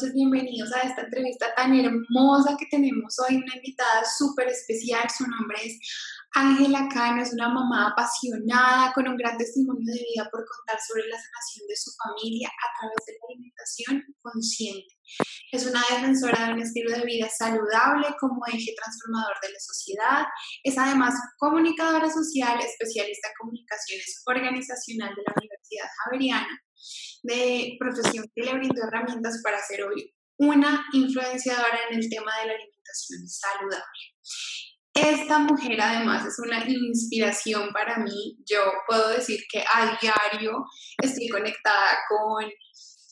noches, bienvenidos a esta entrevista tan hermosa que tenemos hoy, una invitada súper especial, su nombre es Ángela Cano, es una mamá apasionada con un gran testimonio de vida por contar sobre la sanación de su familia a través de la alimentación consciente. Es una defensora de un estilo de vida saludable como eje transformador de la sociedad. Es además comunicadora social, especialista en comunicaciones organizacional de la Universidad Javeriana de profesión que le brindó herramientas para ser hoy una influenciadora en el tema de la alimentación saludable. Esta mujer además es una inspiración para mí. Yo puedo decir que a diario estoy conectada con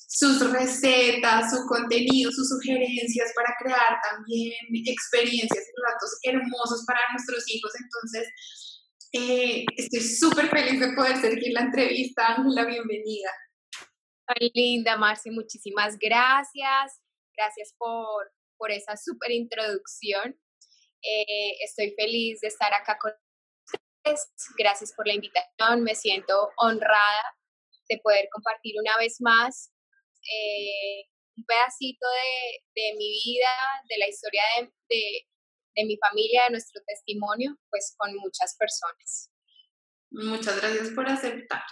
sus recetas, su contenido, sus sugerencias para crear también experiencias y ratos hermosos para nuestros hijos. Entonces, eh, estoy súper feliz de poder seguir la entrevista. Ángela, bienvenida. Linda, Marci, muchísimas gracias. Gracias por, por esa súper introducción. Eh, estoy feliz de estar acá con ustedes. Gracias por la invitación. Me siento honrada de poder compartir una vez más eh, un pedacito de, de, mi vida, de la historia de, de mi familia, de nuestro testimonio, pues con muchas personas. Muchas gracias por aceptar.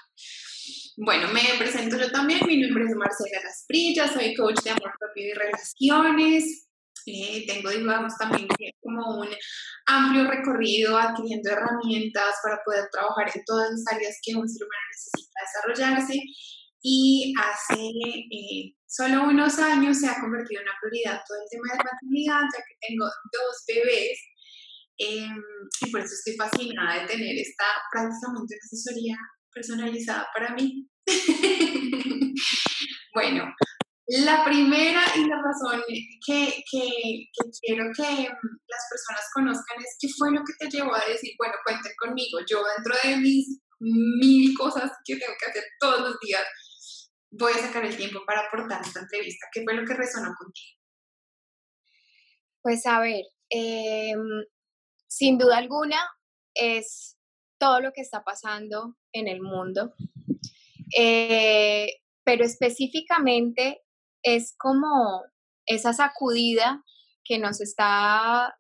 Bueno, me presento yo también, mi nombre es Marcela Lasprilla, soy coach de amor propio y relaciones. Eh, tengo, digamos, también como un amplio recorrido adquiriendo herramientas para poder trabajar en todas las áreas que un ser humano necesita desarrollarse. Y hace eh, solo unos años se ha convertido en una prioridad todo el tema de maternidad, ya que tengo dos bebés. Em, y por eso estoy fascinada de tener esta prácticamente una asesoría personalizada para mí. bueno, la primera y la razón que, quiero que las personas conozcan es qué fue lo que te llevó a decir, bueno, cuenten conmigo, yo dentro de mis mil cosas que tengo que hacer todos los días, voy a sacar el tiempo para aportar esta entrevista. ¿Qué fue lo que resonó contigo? Pues a ver, em, sin duda alguna es todo lo que está pasando en el mundo, eh, pero específicamente es como esa sacudida que nos está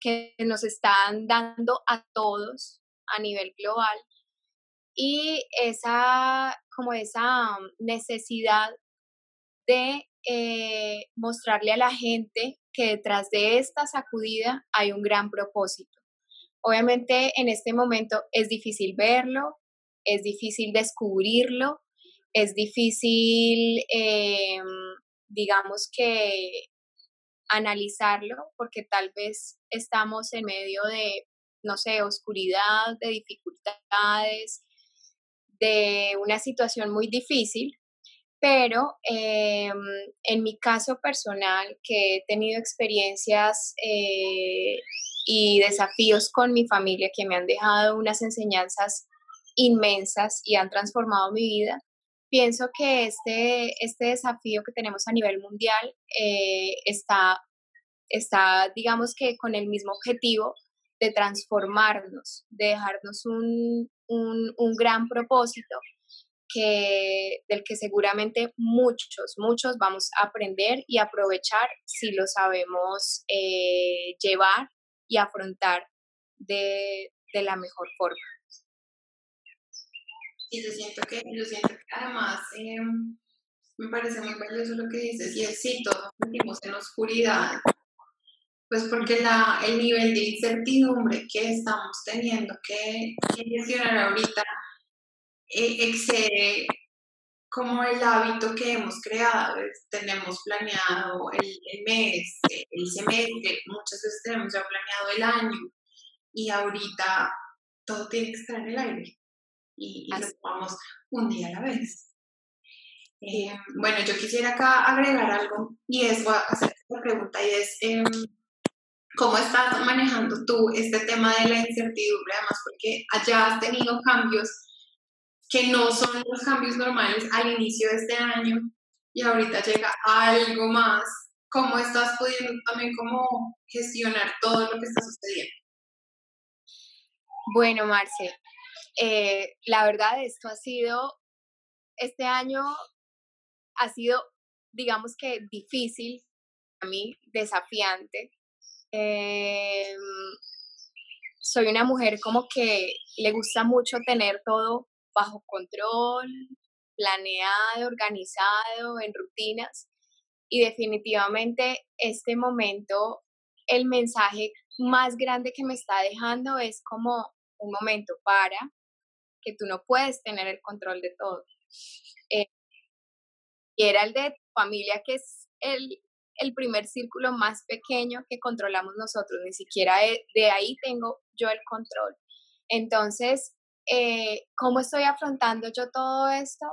que nos están dando a todos a nivel global y esa como esa necesidad de eh, mostrarle a la gente que detrás de esta sacudida hay un gran propósito Obviamente en este momento es difícil verlo, es difícil descubrirlo, es difícil, em, digamos que analizarlo, porque tal vez estamos en medio de, no sé, oscuridad, de dificultades, de una situación muy difícil, pero em, en mi caso personal, que he tenido experiencias eh, y desafíos con mi familia que me han dejado unas enseñanzas inmensas y han transformado mi vida, pienso que este, este desafío que tenemos a nivel mundial eh, está, está, digamos que con el mismo objetivo de transformarnos, de dejarnos un, un, un gran propósito que, del que seguramente muchos, muchos vamos a aprender y aprovechar si lo sabemos eh, llevar y afrontar de, la mejor forma. Y yo siento que, siento que además em, me parece muy valioso lo que dices, y es sí, todos vivimos en oscuridad, pues porque la, el nivel de incertidumbre que estamos teniendo que, gestionar ahorita eh, excede como el hábito que hemos creado, tenemos planeado el, mes, el semestre, muchas veces tenemos ya planeado el año y ahorita todo tiene que estar en el aire y, lo tomamos un día a la vez. Eh, bueno, yo quisiera acá agregar algo y es, voy a hacer esta pregunta y es, em, ¿cómo estás manejando tú este tema de la incertidumbre? Además, porque allá has tenido cambios que no son los cambios normales al inicio de este año y ahorita llega algo más. ¿Cómo estás pudiendo también cómo gestionar todo lo que está sucediendo? Bueno, Marce, eh, la verdad esto ha sido, este año ha sido, digamos que difícil a mí, desafiante. Em, soy una mujer como que le gusta mucho tener todo bajo control, planeado, organizado, en rutinas. Y definitivamente este momento, el mensaje más grande que me está dejando es como un momento para que tú no puedes tener el control de todo. Eh, y era el de familia, que es el, el primer círculo más pequeño que controlamos nosotros, ni siquiera de, ahí tengo yo el control. Entonces, eh, ¿cómo estoy afrontando yo todo esto?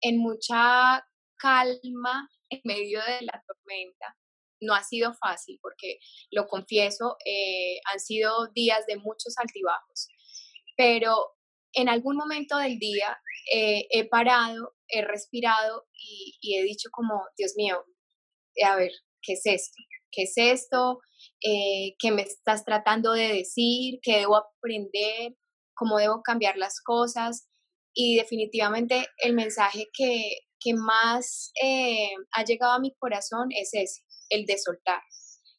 En mucha calma en medio de la tormenta. No ha sido fácil porque, lo confieso, eh, han sido días de muchos altibajos, pero en algún momento del día eh, he parado, he respirado y, he dicho como, Dios mío, a ver, ¿qué es esto? ¿Qué es esto? Eh, ¿Qué me estás tratando de decir? ¿Qué debo aprender? ¿Cómo debo cambiar las cosas? Y definitivamente el mensaje que, más eh, ha llegado a mi corazón es ese, el de soltar.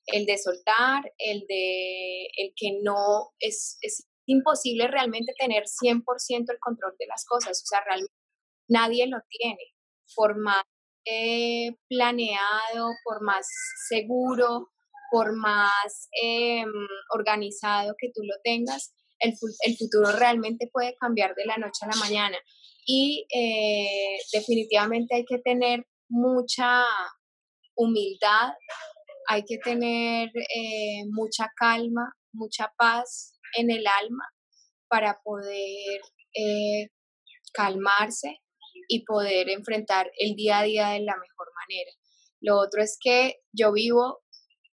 El de soltar, el de el que no es, es imposible realmente tener 100% el control de las cosas. O sea, realmente nadie lo tiene. Por más eh, planeado, por más seguro, por más em, organizado que tú lo tengas, el, futuro realmente puede cambiar de la noche a la mañana. Y eh, definitivamente hay que tener mucha humildad, hay que tener eh, mucha calma, mucha paz en el alma para poder calmarse y poder enfrentar el día a día de la mejor manera. Lo otro es que yo vivo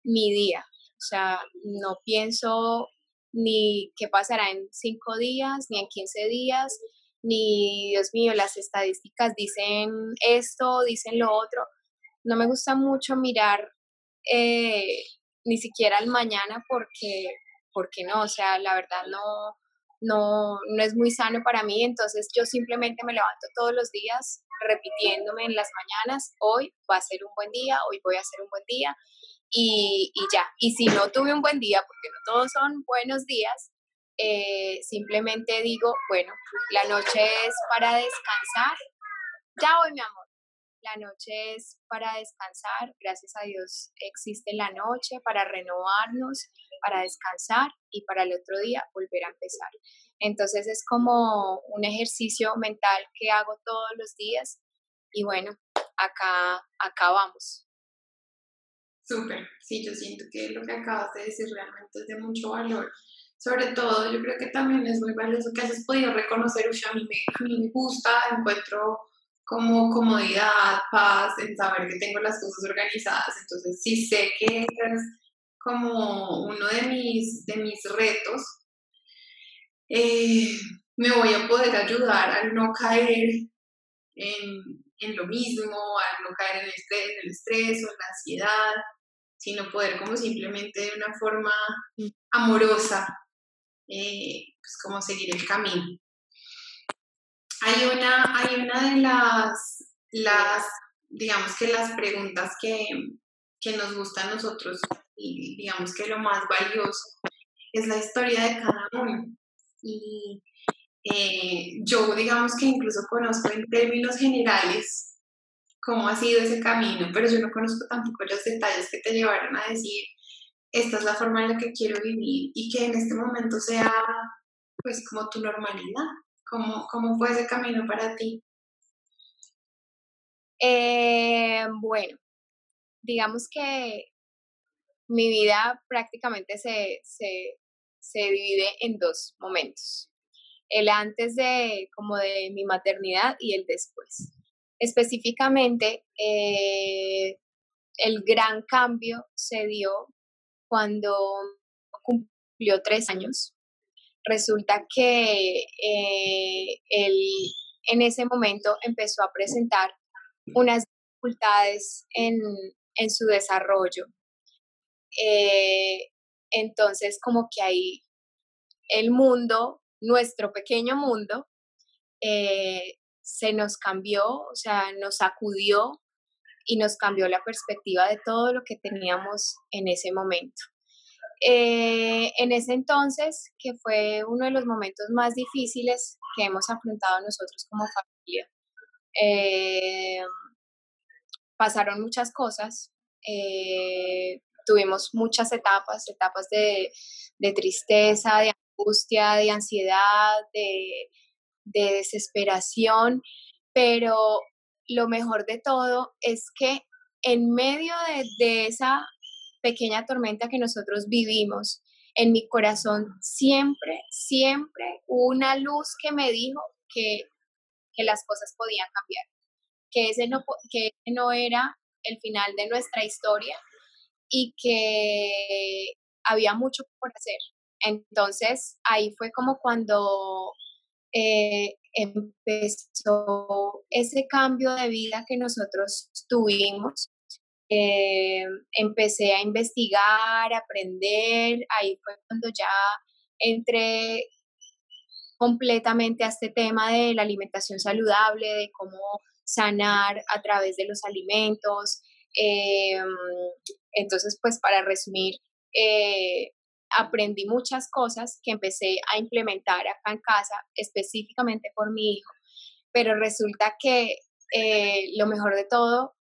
mi día, o sea, no pienso ni qué pasará en cinco días, ni en 15 días, ni, Dios mío, las estadísticas dicen esto, dicen lo otro. No me gusta mucho mirar eh, ni siquiera al mañana porque, porque no, o sea, la verdad no, no, no es muy sano para mí, entonces yo simplemente me levanto todos los días repitiéndome en las mañanas, hoy va a ser un buen día, hoy voy a ser un buen día y, ya. Y si no tuve un buen día, porque no todos son buenos días, eh, simplemente digo, bueno, la noche es para descansar. Ya voy, mi amor. La noche es para descansar, gracias a Dios existe la noche para renovarnos, para descansar y para el otro día volver a empezar. Entonces es como un ejercicio mental que hago todos los días y bueno, acá, acá vamos. Súper, sí, yo siento que lo que acabas de decir realmente es de mucho valor. Sobre todo, yo creo que también es muy valioso que hayas podido reconocer, a mí me, a mí me gusta, encuentro como comodidad, paz, en saber que tengo las cosas organizadas. Entonces, si sé que es como uno de mis, de mis retos, eh, me voy a poder ayudar a no caer en, en, lo mismo, a no caer en el, estrés, en el estrés o en la ansiedad, sino poder como simplemente de una forma amorosa, eh, pues como seguir el camino. Hay una, hay una de las, las, digamos que las preguntas que, que nos gusta a nosotros y digamos que lo más valioso es la historia de cada uno. Y eh, yo digamos que incluso conozco en términos generales cómo ha sido ese camino, pero yo no conozco tampoco los detalles que te llevaron a decir, esta es la forma en la que quiero vivir y que en este momento sea pues como tu normalidad. ¿Cómo, cómo fue ese camino para ti? Eh, bueno, digamos que mi vida prácticamente se, divide en dos momentos. El antes de como de mi maternidad y el después. Específicamente, eh, el gran cambio se dio cuando cumplió tres años resulta que eh, en ese momento empezó a presentar unas dificultades en, su desarrollo. Eh, entonces, como que ahí el mundo, nuestro pequeño mundo, eh, se nos cambió, o sea, nos sacudió y nos cambió la perspectiva de todo lo que teníamos en ese momento. Eh, en ese entonces, que fue uno de los momentos más difíciles que hemos afrontado nosotros como familia, eh, pasaron muchas cosas, tuvimos muchas etapas, etapas de, tristeza, de angustia, de ansiedad, de, desesperación, pero lo mejor de todo es que en medio de, de, esa pequeña tormenta que nosotros vivimos, en mi corazón siempre, siempre una luz que me dijo que, que las cosas podían cambiar, que ese, no, que no era el final de nuestra historia y que había mucho por hacer. Entonces ahí fue como cuando eh, empezó ese cambio de vida que nosotros tuvimos. Eh, empecé a investigar, a aprender, ahí fue cuando ya entré completamente a este tema de la alimentación saludable, de cómo sanar a través de los alimentos. Eh, entonces, pues para resumir, eh, aprendí muchas cosas que empecé a implementar acá en casa, específicamente por mi hijo, pero resulta que eh, lo mejor de todo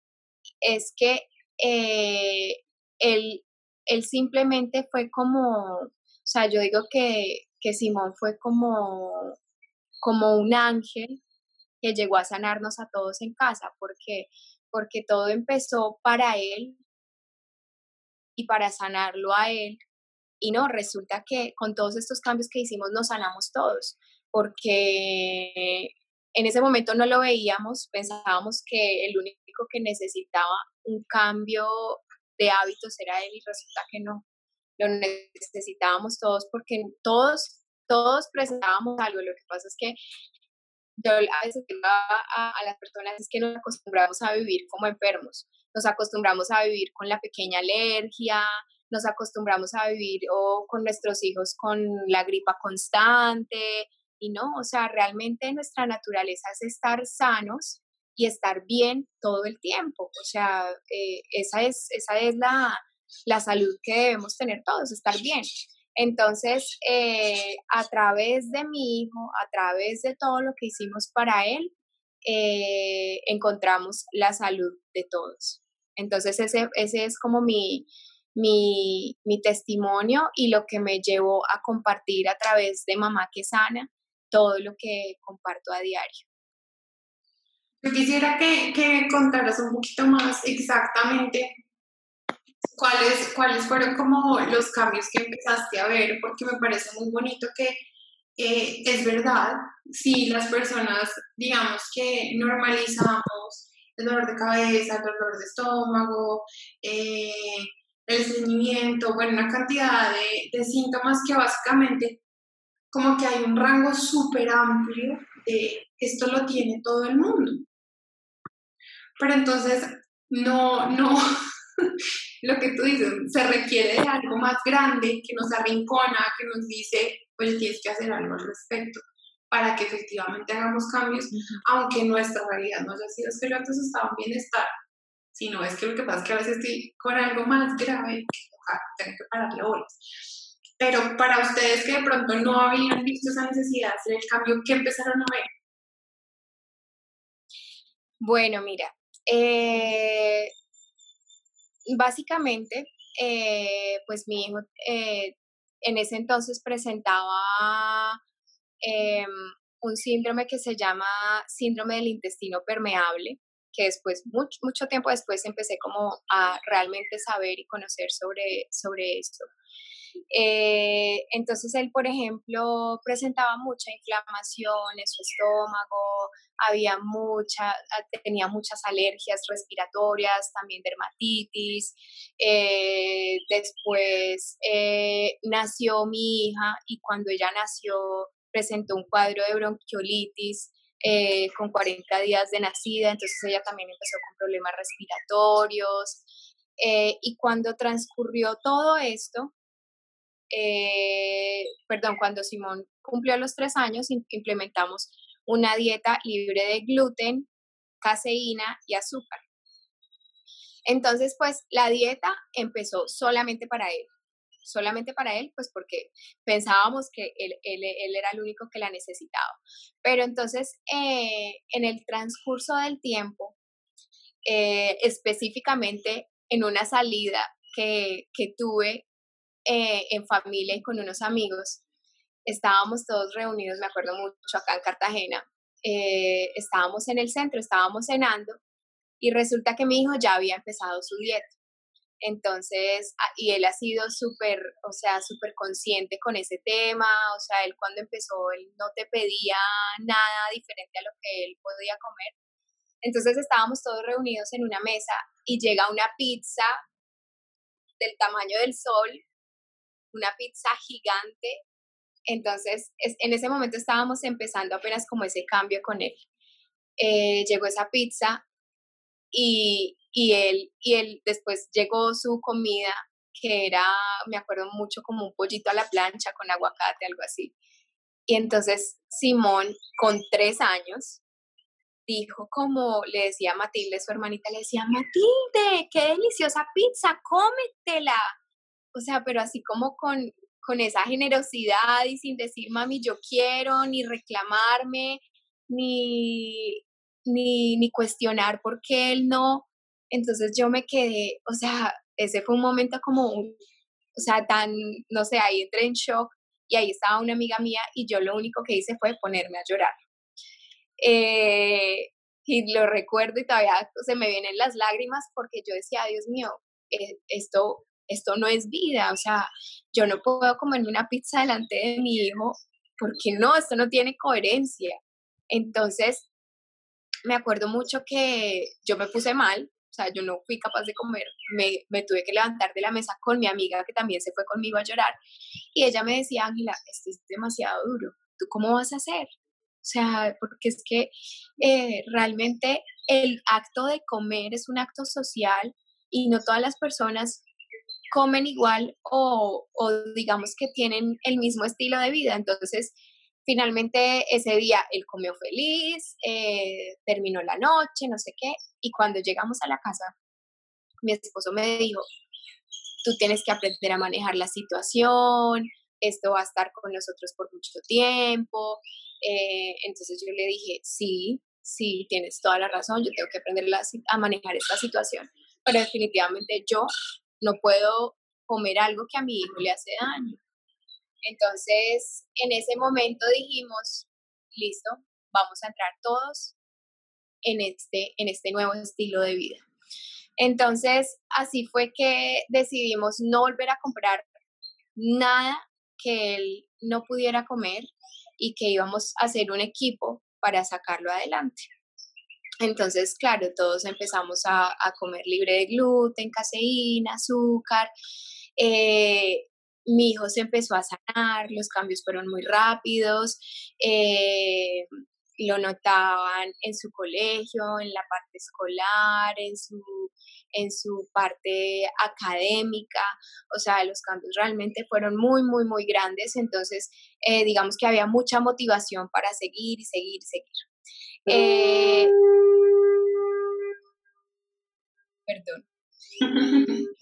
es que él, él, simplemente fue como, o sea, yo digo que, que Simón fue como, como un ángel que llegó a sanarnos a todos en casa, porque, porque todo empezó para él y para sanarlo a él. Y no, resulta que con todos estos cambios que hicimos nos sanamos todos, porque en ese momento no lo veíamos, pensábamos que el único que necesitaba un cambio de hábitos era él y resulta que no, lo necesitábamos todos porque todos, todos presentábamos algo, lo que pasa es que yo a veces digo a, las personas es que nos acostumbramos a vivir como enfermos, nos acostumbramos a vivir con la pequeña alergia, nos acostumbramos a vivir o con nuestros hijos con la gripa constante y no, o sea, realmente nuestra naturaleza es estar sanos y estar bien todo el tiempo, o sea, eh, esa es, esa es la, la salud que debemos tener todos, estar bien. Entonces, eh, a través de mi hijo, a través de todo lo que hicimos para él, eh, encontramos la salud de todos. Entonces, ese, ese es como mi, mi, mi, testimonio y lo que me llevó a compartir a través de Mamá que Sana todo lo que comparto a diario. Yo quisiera que, que contaras un poquito más exactamente ¿cuáles, ¿cuáles fueron como los cambios que empezaste a ver? Porque me parece muy bonito que eh, es verdad, si las personas, digamos que normalizamos el dolor de cabeza, el dolor de estómago, eh, el estreñimiento, bueno, una cantidad de, de, síntomas que básicamente como que hay un rango súper amplio de esto lo tiene todo el mundo. Pero entonces, no, no, lo que tú dices, se requiere de algo más grande que nos arrincona, que nos dice, pues tienes que hacer algo al respecto para que efectivamente hagamos cambios, aunque nuestra realidad no haya sido es que yo antes estaba en bienestar, sino es que lo que pasa es que a veces estoy con algo más grave que tengo que pararle bolas. Pero para ustedes que de pronto no habían visto esa necesidad de el cambio, ¿qué empezaron a ver? Bueno, mira, eh, básicamente, eh, pues mi hijo eh, en ese entonces presentaba em, un síndrome que se llama síndrome del intestino permeable, que después, mucho, mucho tiempo después, empecé como a realmente saber y conocer sobre, sobre esto. Eh, entonces él, por ejemplo, presentaba mucha inflamación en su estómago, había mucha, tenía muchas alergias respiratorias, también dermatitis. Eh, después eh, nació mi hija y cuando ella nació presentó un cuadro de bronquiolitis. Con 40 días de nacida, entonces ella también empezó con problemas respiratorios. y cuando transcurrió todo esto, eh, perdón, cuando Simón cumplió los tres años, implementamos una dieta libre de gluten, caseína y azúcar. Entonces, pues la dieta empezó solamente para él, solamente para él, pues porque pensábamos que él, era el único que la necesitaba. Pero entonces, eh, en el transcurso del tiempo, eh, específicamente en una salida que, tuve eh, en familia y con unos amigos, estábamos todos reunidos, me acuerdo mucho, acá en Cartagena, estábamos en el centro, estábamos cenando y resulta que mi hijo ya había empezado su dieta. Entonces, ah, y él ha sido súper, o sea, súper consciente con ese tema, o sea, él cuando empezó, él no te pedía nada diferente a lo que él podía comer. Entonces estábamos todos reunidos en una mesa y llega una pizza del tamaño del sol, una pizza gigante. Entonces, en ese momento estábamos empezando apenas como ese cambio con él. Eh, llegó esa pizza y, y, él, y él después llegó su comida, que era, me acuerdo mucho, como un pollito a la plancha con aguacate, algo así. Y entonces Simón, con tres años, dijo como le decía a Matilde, su hermanita, le decía, Matilde, qué deliciosa pizza, cómetela. O sea, pero así como con, con esa generosidad y sin decir, mami, yo quiero, ni reclamarme, ni, ni, ni cuestionar por qué él no. Entonces yo me quedé, o sea, ese fue un momento como, o sea, tan, no sé, ahí entré en shock y ahí estaba una amiga mía y yo lo único que hice fue ponerme a llorar. Eh, y lo recuerdo y todavía se me vienen las lágrimas porque yo decía, Dios mío, eh, esto, esto no es vida, o sea, yo no puedo comerme una pizza delante de mi hijo porque no, esto no tiene coherencia. Entonces, me acuerdo mucho que yo me puse mal, sea, yo no fui capaz de comer, me, me, tuve que levantar de la mesa con mi amiga que también se fue conmigo a llorar y ella me decía, Ángela, esto es demasiado duro, ¿tú cómo vas a hacer? O sea, porque es que eh, realmente el acto de comer es un acto social y no todas las personas comen igual o, o digamos que tienen el mismo estilo de vida. Entonces, Finalmente ese día él comió feliz, eh, terminó la noche, no sé qué, y cuando llegamos a la casa, mi esposo me dijo, tú tienes que aprender a manejar la situación, esto va a estar con nosotros por mucho tiempo. Eh, entonces yo le dije, sí, sí, tienes toda la razón, yo tengo que aprender a manejar esta situación, pero definitivamente yo no puedo comer algo que a mi hijo le hace daño. Entonces, en ese momento dijimos, listo, vamos a entrar todos en este, en este nuevo estilo de vida. Entonces, así fue que decidimos no volver a comprar nada que él no pudiera comer y que íbamos a hacer un equipo para sacarlo adelante. Entonces, claro, todos empezamos a, comer libre de gluten, caseína, azúcar. Eh, mi hijo se empezó a sanar, los cambios fueron muy rápidos, eh, lo notaban en su colegio, en la parte escolar, en su, en su parte académica, o sea, los cambios realmente fueron muy, muy, muy grandes, entonces eh, digamos que había mucha motivación para seguir y seguir y seguir. Eh, perdón.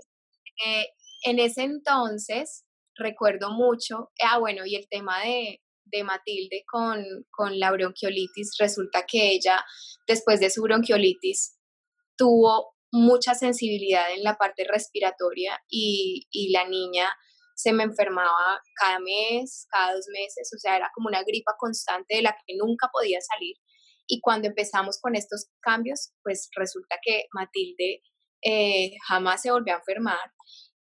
en ese entonces, recuerdo mucho, ah, bueno, y el tema de, Matilde con, con la bronquiolitis, resulta que ella, después de su bronquiolitis, tuvo mucha sensibilidad en la parte respiratoria y, y, la niña se me enfermaba cada mes, cada dos meses, o sea, era como una gripa constante de la que nunca podía salir. Y cuando empezamos con estos cambios, pues resulta que Matilde eh, jamás se volvió a enfermar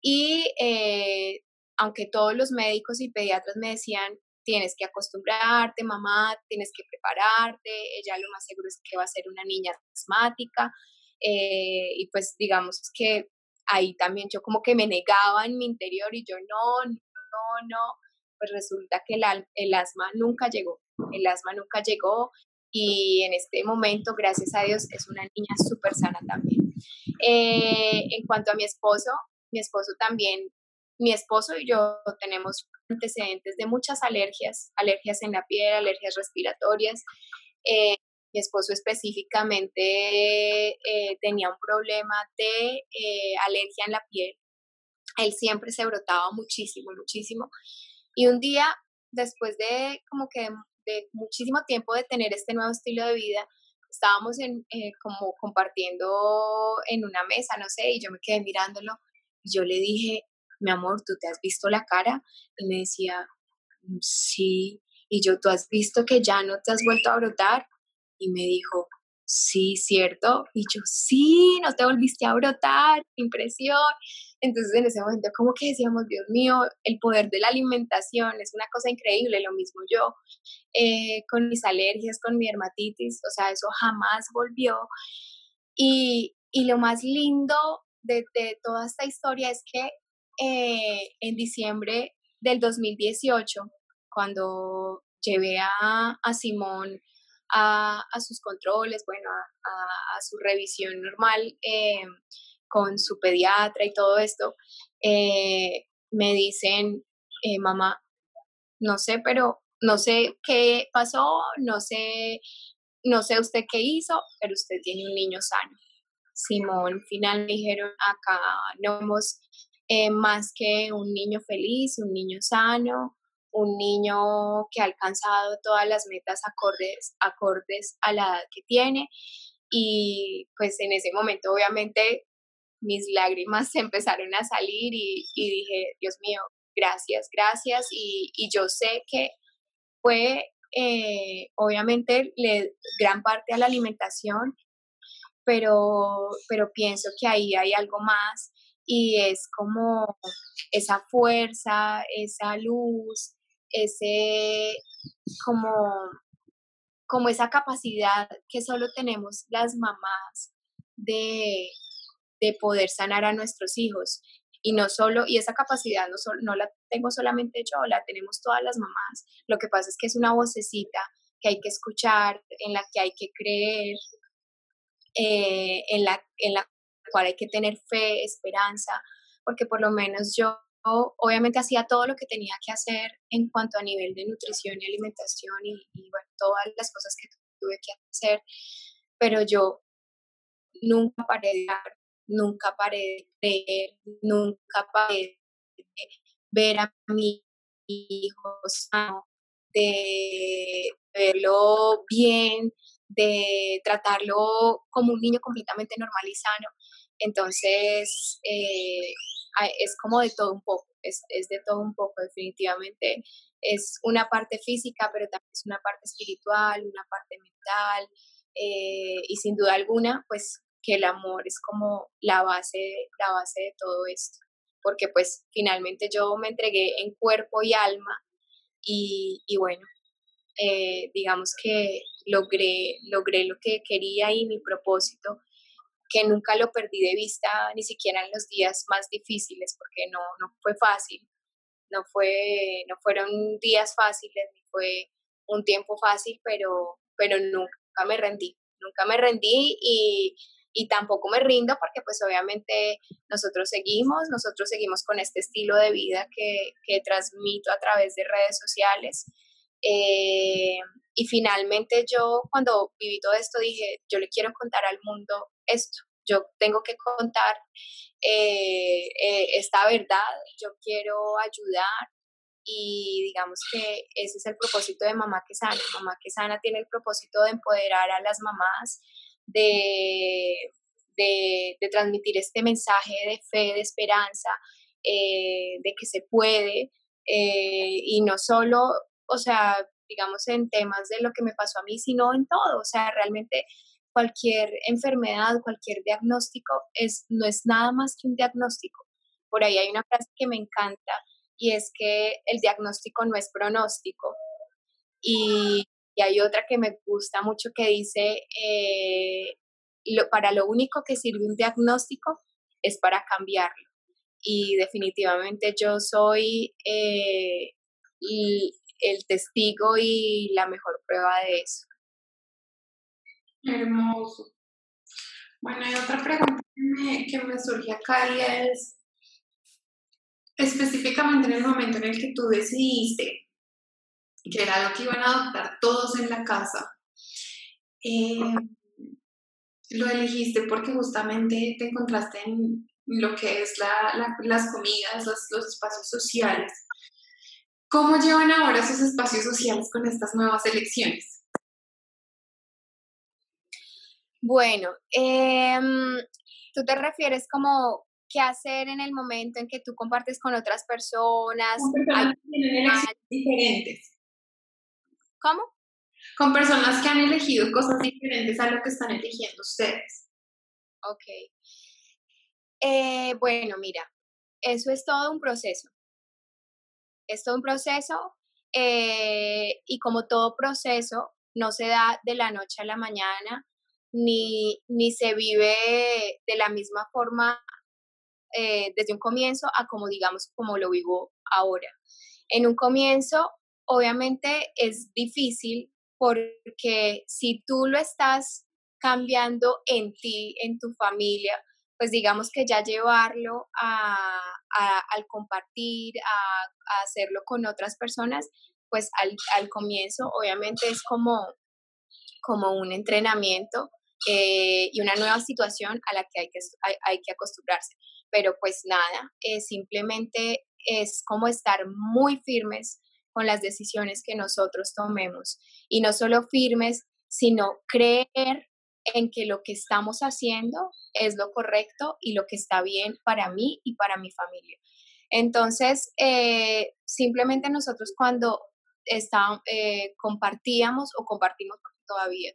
y eh, aunque todos los médicos y pediatras me decían, tienes que acostumbrarte, mamá, tienes que prepararte, ella lo más seguro es que va a ser una niña asmática, eh, y pues digamos que ahí también yo como que me negaba en mi interior y yo no, no, no, pues resulta que el, el asma nunca llegó, el asma nunca llegó y en este momento, gracias a Dios, es una niña súper sana también. Eh, en cuanto a mi esposo, mi esposo también mi esposo y yo tenemos antecedentes de muchas alergias, alergias en la piel, alergias respiratorias. Eh, mi esposo específicamente eh, tenía un problema de alergia en la piel. Él siempre se brotaba muchísimo, muchísimo. Y un día, después de como que de muchísimo tiempo de tener este nuevo estilo de vida, estábamos en, como compartiendo en una mesa, no sé, y yo me quedé mirándolo y yo le dije, mi amor, ¿tú te has visto la cara? Y me decía, mm, sí. Y yo, ¿tú has visto que ya no te has vuelto a brotar? Y me dijo, sí, ¿cierto? Y yo, sí, no te volviste a brotar, impresión. Entonces en ese momento como que decíamos, Dios mío, el poder de la alimentación es una cosa increíble, lo mismo yo eh, con mis alergias, con mi dermatitis, o sea, eso jamás volvió. Y, y lo más lindo de, de, toda esta historia es que eh, en diciembre del 2018, cuando llevé a, Simón a, sus controles, bueno, a, a su revisión normal eh, con su pediatra y todo esto, eh, me dicen, mamá, no sé, pero no sé qué pasó, no sé, no sé usted qué hizo, pero usted tiene un niño sano. Simón, final me dijeron, acá no hemos eh, más que un niño feliz, un niño sano, un niño que ha alcanzado todas las metas acordes, acordes a la edad que tiene. Y pues en ese momento obviamente mis lágrimas empezaron a salir y, dije, Dios mío, gracias, gracias. Y, yo sé que fue eh, obviamente gran parte a la alimentación, pero, pero pienso que ahí hay algo más y es como esa fuerza, esa luz, ese como, como esa capacidad que solo tenemos las mamás de, de poder sanar a nuestros hijos. Y no solo, y esa capacidad no, no la tengo solamente yo, la tenemos todas las mamás. Lo que pasa es que es una vocecita que hay que escuchar, en la que hay que creer, eh, en, la, en la cual hay que tener fe, esperanza, porque por lo menos yo obviamente hacía todo lo que tenía que hacer en cuanto a nivel de nutrición y alimentación y, bueno, todas las cosas que tuve que hacer, pero yo nunca paré de dar, nunca paré de creer, nunca paré de ver a mi hijo sano, de verlo bien, de tratarlo como un niño completamente normal y sano. Entonces, eh, es como de todo un poco, es, de todo un poco, definitivamente. Es una parte física, pero también es una parte espiritual, una parte mental, eh, y sin duda alguna, pues que el amor es como la base, la base de todo esto, porque pues finalmente yo me entregué en cuerpo y alma, y, y bueno, eh, digamos que logré, logré lo que quería y mi propósito, que nunca lo perdí de vista, ni siquiera en los días más difíciles, porque no, no fue fácil, no, fue, no fueron días fáciles, fue un tiempo fácil, pero, pero nunca me rendí, nunca me rendí y, y tampoco me rindo porque pues obviamente nosotros seguimos, nosotros seguimos con este estilo de vida que, que transmito a través de redes sociales. Eh, y finalmente yo cuando viví todo esto dije, yo le quiero contar al mundo esto, yo tengo que contar eh, eh, esta verdad, yo quiero ayudar y digamos que ese es el propósito de Mamá que Sana. Mamá que Sana tiene el propósito de empoderar a las mamás, de, de, transmitir este mensaje de fe, de esperanza, de que se puede. y no solo o sea, digamos en temas de lo que me pasó a mí, sino en todo, o sea, realmente cualquier enfermedad, cualquier diagnóstico es, no es nada más que un diagnóstico. Por ahí hay una frase que me encanta y es que el diagnóstico no es pronóstico. Y, hay otra que me gusta mucho que dice, eh, para lo único que sirve un diagnóstico es para cambiarlo. Y definitivamente yo soy eh, el testigo y la mejor prueba de eso. Hermoso. Bueno, hay otra pregunta que me, surge acá y es, específicamente en el momento en el que tú decidiste que era lo que iban a adoptar todos en la casa, eh, lo elegiste porque justamente te encontraste en lo que es las comidas, los espacios sociales. ¿Cómo llevan ahora esos espacios sociales con estas nuevas elecciones? Bueno, em, tú te refieres como qué hacer en el momento en que tú compartes con otras personas. Con personas que tienen diferentes. ¿Cómo? Con personas que han elegido cosas diferentes a lo que están eligiendo ustedes. Ok. Eh, bueno, mira, eso es todo un proceso. Es todo un proceso eh, y como todo proceso, no se da de la noche a la mañana, ni, ni se vive de la misma forma eh, desde un comienzo a como digamos como lo vivo ahora. En un comienzo, obviamente es difícil porque si tú lo estás cambiando en ti, en tu familia, pues digamos que ya llevarlo a, al compartir, a, hacerlo con otras personas, pues al, al comienzo obviamente es como, como un entrenamiento eh, y una nueva situación a la que hay que, hay, que acostumbrarse. Pero pues nada, eh, simplemente es como estar muy firmes con las decisiones que nosotros tomemos y no solo firmes, sino creer en que lo que estamos haciendo es lo correcto y lo que está bien para mí y para mi familia. Entonces, eh, simplemente nosotros cuando está, compartíamos o compartimos todavía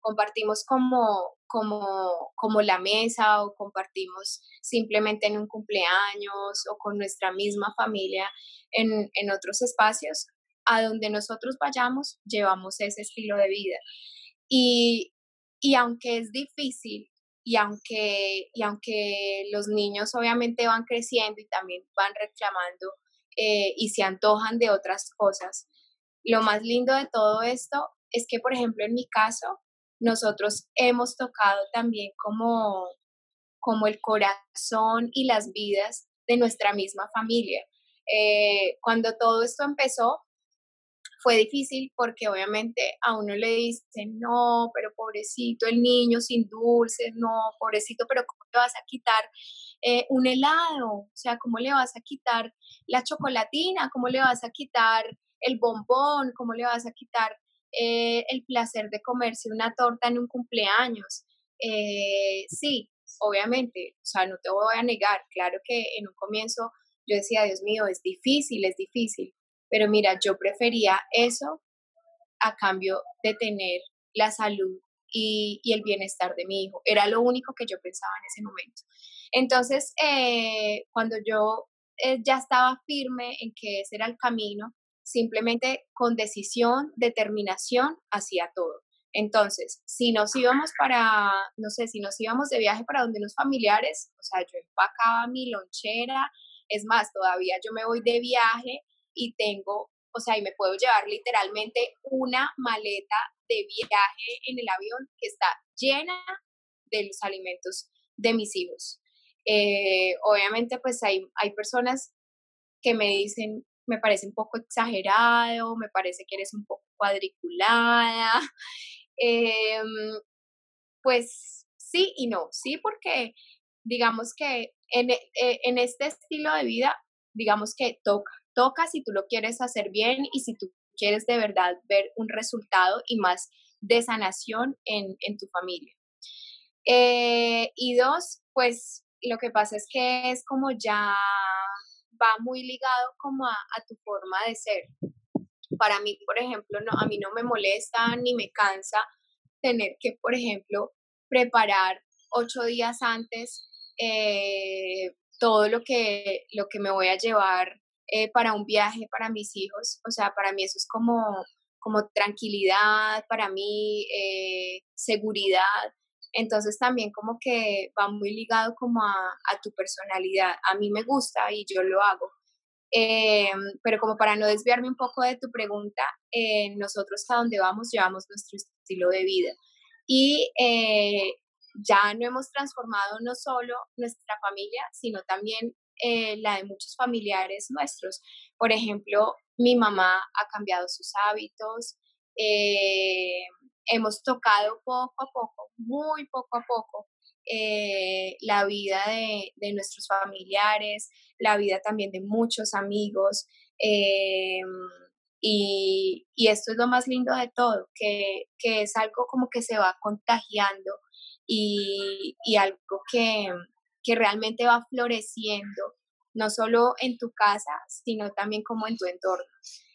compartimos como, como, como la mesa o compartimos simplemente en un cumpleaños o con nuestra misma familia en, en otros espacios, a donde nosotros vayamos, llevamos ese estilo de vida. Y, y aunque es difícil y aunque, y aunque los niños obviamente van creciendo y también van reclamando eh, y se antojan de otras cosas, lo más lindo de todo esto es que, por ejemplo, en mi caso, nosotros hemos tocado también como, como el corazón y las vidas de nuestra misma familia. Eh, cuando todo esto empezó, fue difícil porque obviamente a uno le dicen, no, pero pobrecito el niño sin dulces, no, pobrecito, pero ¿cómo le vas a quitar eh, un helado? O sea, ¿cómo le vas a quitar la chocolatina? ¿Cómo le vas a quitar el bombón? ¿Cómo le vas a quitar eh, el placer de comerse una torta en un cumpleaños. Eh, sí, obviamente, o sea, no te voy a negar, claro que en un comienzo yo decía, Dios mío, es difícil, es difícil, pero mira, yo prefería eso a cambio de tener la salud y, el bienestar de mi hijo. Era lo único que yo pensaba en ese momento. Entonces, eh, cuando yo ya estaba firme en que ese era el camino, simplemente con decisión, determinación hacia todo. Entonces, si nos íbamos para, no sé, si nos íbamos de viaje para donde unos familiares, o sea, yo empacaba mi lonchera, es más, todavía yo me voy de viaje y tengo, o sea, y me puedo llevar literalmente una maleta de viaje en el avión que está llena de los alimentos de mis hijos. Eh, obviamente, pues hay, hay personas que me dicen, me parece un poco exagerado, me parece que eres un poco cuadriculada. Em, pues sí y no, sí, porque digamos que en, e, e, en, este estilo de vida, digamos que toca, toca si tú lo quieres hacer bien y si tú quieres de verdad ver un resultado y más de sanación en, en tu familia. Eh, y dos, pues lo que pasa es que es como ya va muy ligado como a, tu forma de ser. Para mí, por ejemplo, no, a mí no me molesta ni me cansa tener que, por ejemplo, preparar ocho días antes eh, todo lo que, lo que me voy a llevar eh, para un viaje para mis hijos. O sea, para mí eso es como, como tranquilidad, para mí eh, seguridad. Entonces también como que va muy ligado como a, tu personalidad. A mí me gusta y yo lo hago. Eh, pero como para no desviarme un poco de tu pregunta, nosotros a donde vamos llevamos nuestro estilo de vida. Y ya no hemos transformado no solo nuestra familia, sino también la de muchos familiares nuestros. Por ejemplo, mi mamá ha cambiado sus hábitos, hemos tocado poco a poco, muy poco a poco, eh, la vida de, nuestros familiares, la vida también de muchos amigos. Eh, y, esto es lo más lindo de todo, que, es algo como que se va contagiando y, algo que, que realmente va floreciendo, no solo en tu casa, sino también como en tu entorno.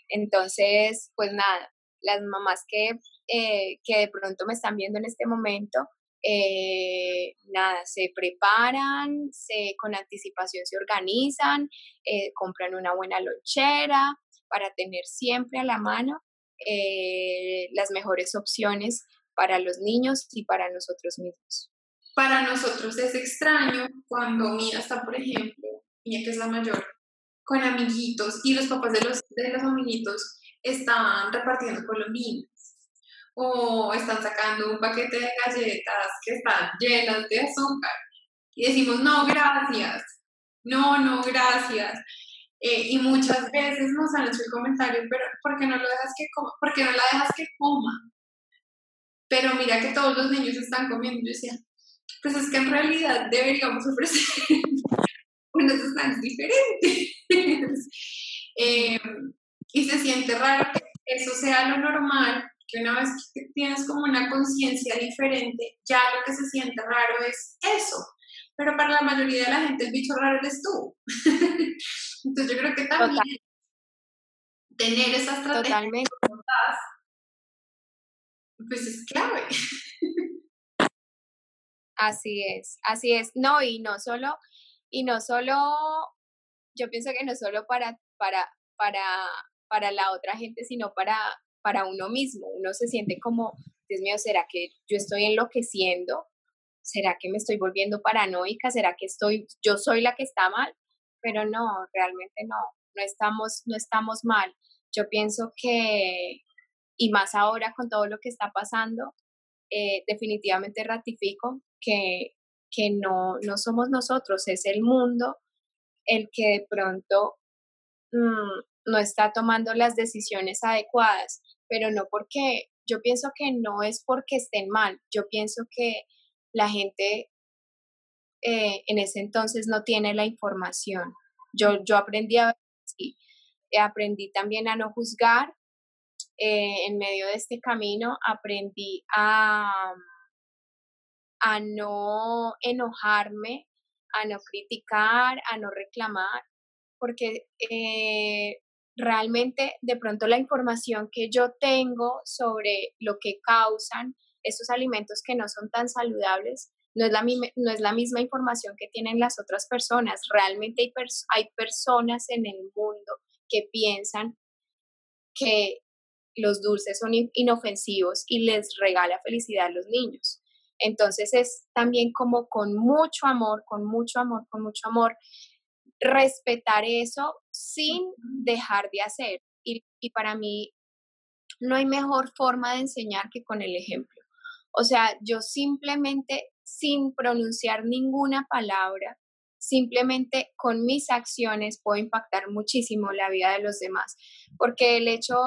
Entonces, pues nada, las mamás que, eh, que de pronto me están viendo en este momento, eh, nada, se preparan, se, con anticipación se organizan, eh, compran una buena lonchera para tener siempre a la mano las mejores opciones para los niños y para nosotros mismos. Para nosotros es extraño cuando Mía está, por ejemplo, Mía que es la mayor, con amiguitos y los papás de los, de los amiguitos están repartiendo colombinas o están sacando un paquete de galletas que están llenas de azúcar y decimos, no, gracias, no, no, gracias. Eh, y muchas veces nos han hecho el comentario, pero ¿por qué no, lo dejas que coma? ¿Por qué no la dejas que coma? Pero mira que todos los niños están comiendo. Yo decía, pues es que en realidad deberíamos ofrecer unos snacks diferentes. eh, y se siente raro que eso sea lo normal, que una vez que tienes como una conciencia diferente, ya lo que se siente raro es eso. Pero para la mayoría de la gente el bicho raro eres tú. Entonces yo creo que también tener esa estrategia Totalmente. Pues es clave. Así es, así es. No, y no solo, y no solo, yo pienso que no solo para, para, para para la otra gente, sino para, para uno mismo. Uno se siente como, Dios mío, ¿será que yo estoy enloqueciendo? ¿Será que me estoy volviendo paranoica? ¿Será que estoy, yo soy la que está mal? Pero no, realmente no, no estamos, no estamos mal. Yo pienso que, y más ahora con todo lo que está pasando, eh, definitivamente ratifico que, que no, no somos nosotros, es el mundo el que de pronto mm, no está tomando las decisiones adecuadas, pero no porque, yo pienso que no es porque estén mal, yo pienso que la gente eh, en ese entonces no tiene la información. Yo, yo aprendí a aprendí también a no juzgar. Eh, en medio de este camino aprendí a, a no enojarme, a no criticar, a no reclamar, porque eh, realmente de pronto la información que yo tengo sobre lo que causan estos alimentos que no son tan saludables no es la, no es la misma información que tienen las otras personas. Realmente hay, hay personas en el mundo que piensan que los dulces son inofensivos y les regala felicidad a los niños. Entonces es también como con mucho amor, con mucho amor, con mucho amor, respetar eso sin dejar de hacer. Y, para mí no hay mejor forma de enseñar que con el ejemplo. O sea, yo simplemente, sin pronunciar ninguna palabra, simplemente con mis acciones puedo impactar muchísimo la vida de los demás. Porque el hecho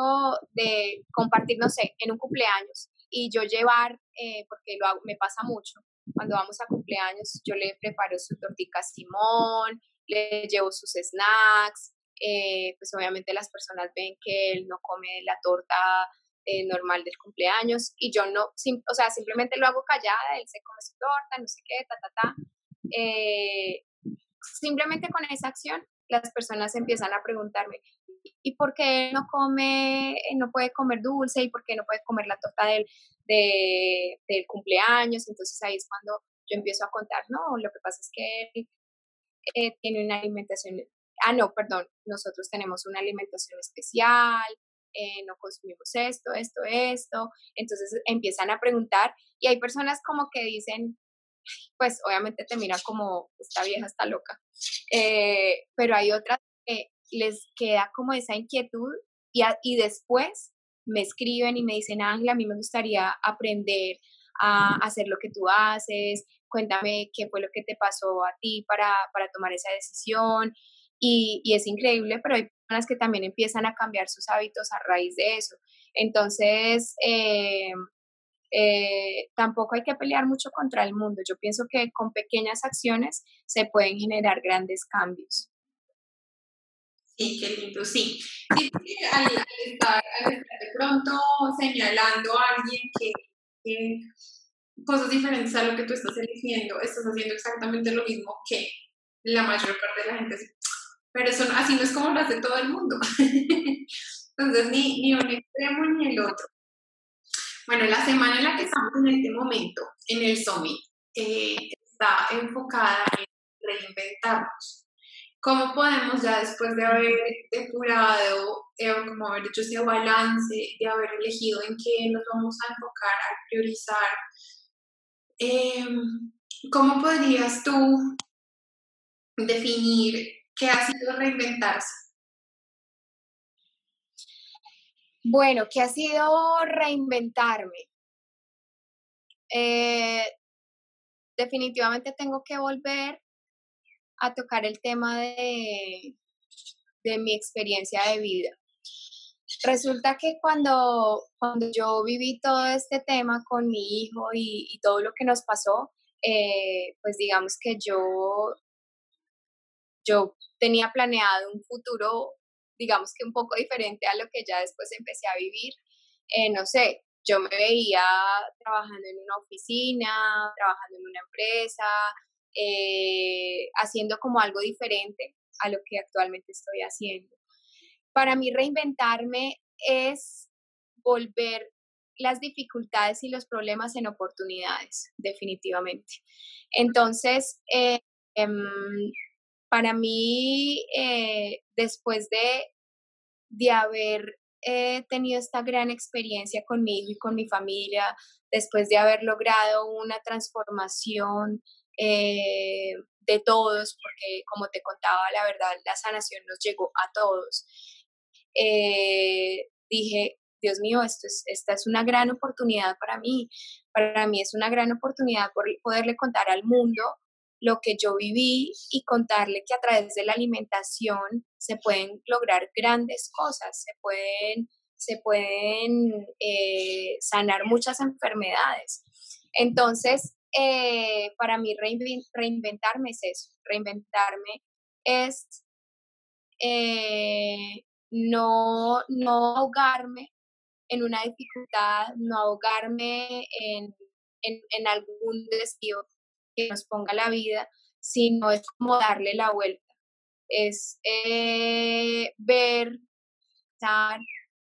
de compartir, no sé, en un cumpleaños y yo llevar, eh, porque lo me pasa mucho, cuando vamos a cumpleaños, yo le preparo su tortica Simón, le llevo sus snacks, eh, pues obviamente las personas ven que él no come la torta eh, normal del cumpleaños y yo no, o sea, simplemente lo hago callada, él se come su torta, no sé qué, ta, ta, ta. Eh, simplemente con esa acción las personas empiezan a preguntarme, ¿y por qué no come, no puede comer dulce? ¿Y por qué no puede comer la torta del, del cumpleaños? Entonces ahí es cuando yo empiezo a contar, no, lo que pasa es que él eh, tiene una alimentación, ah, no, perdón, nosotros tenemos una alimentación especial, eh, no consumimos esto, esto, esto, entonces empiezan a preguntar y hay personas como que dicen, pues obviamente te miran como, esta vieja está loca, eh, pero hay otras que les queda como esa inquietud y, y después me escriben y me dicen, Ángela, a mí me gustaría aprender a hacer lo que tú haces, cuéntame qué fue lo que te pasó a ti para, tomar esa decisión. Y, es increíble, pero hay personas que también empiezan a cambiar sus hábitos a raíz de eso. Entonces, eh, Eh, tampoco hay que pelear mucho contra el mundo. Yo pienso que con pequeñas acciones se pueden generar grandes cambios. Sí, qué lindo, sí. Sí, al, estar, de pronto señalando a alguien que, que, cosas diferentes a lo que tú estás eligiendo, estás haciendo exactamente lo mismo que la mayor parte de la gente. Pero eso así no es como lo hace todo el mundo. Entonces, ni, ni un extremo ni el otro. Bueno, la semana en la que estamos en este momento, en el Summit, eh, está enfocada en reinventarnos. ¿Cómo podemos ya después de haber depurado, eh, como haber hecho ese balance, de haber elegido en qué nos vamos a enfocar, a priorizar, em, ¿cómo podrías tú definir qué ha sido reinventarse? Bueno, ¿qué ha sido reinventarme? Eh, definitivamente tengo que volver a tocar el tema de, de mi experiencia de vida. Resulta que cuando, cuando yo viví todo este tema con mi hijo y, todo lo que nos pasó, eh, pues digamos que yo, yo tenía planeado un futuro digamos que un poco diferente a lo que ya después empecé a vivir. Eh, no sé, yo me veía trabajando en una oficina, trabajando en una empresa, eh, haciendo como algo diferente a lo que actualmente estoy haciendo. Para mí reinventarme es volver las dificultades y los problemas en oportunidades, definitivamente. Entonces, eh, em, para mí, eh, después de, de haber eh, tenido esta gran experiencia conmigo y con mi familia, después de haber logrado una transformación eh, de todos, porque como te contaba, la verdad, la sanación nos llegó a todos, dije, Dios mío, esto es, esta es una gran oportunidad para mí. Para mí es una gran oportunidad por poderle contar al mundo lo que yo viví y contarle que a través de la alimentación se pueden lograr grandes cosas, se pueden, se pueden eh, sanar muchas enfermedades. Entonces, eh, para mí reinventarme es eso, reinventarme es eh, no, no ahogarme en una dificultad, no ahogarme en, en, en algún desvío que nos ponga la vida, sino es como darle la vuelta. Es eh, ver, estar,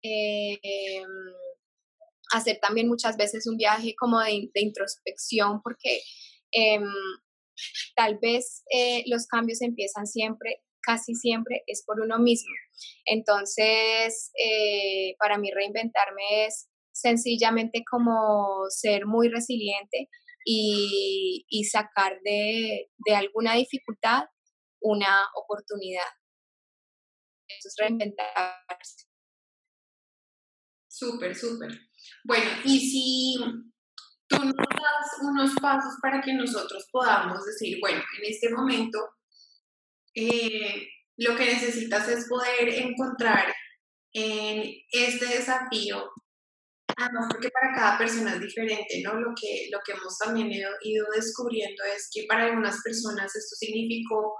eh, hacer también muchas veces un viaje como de, introspección, porque em, tal vez eh, los cambios empiezan siempre, casi siempre es por uno mismo. Entonces, para mí reinventarme es sencillamente como ser muy resiliente, y, sacar de, alguna dificultad una oportunidad. Eso es reinventarse. Súper, súper. Bueno, y si tú nos das unos pasos para que nosotros podamos decir, bueno, en este momento eh, lo que necesitas es poder encontrar en este desafío Además, porque para cada persona es diferente, ¿no? Lo que, lo que hemos también ido, descubriendo es que para algunas personas esto significó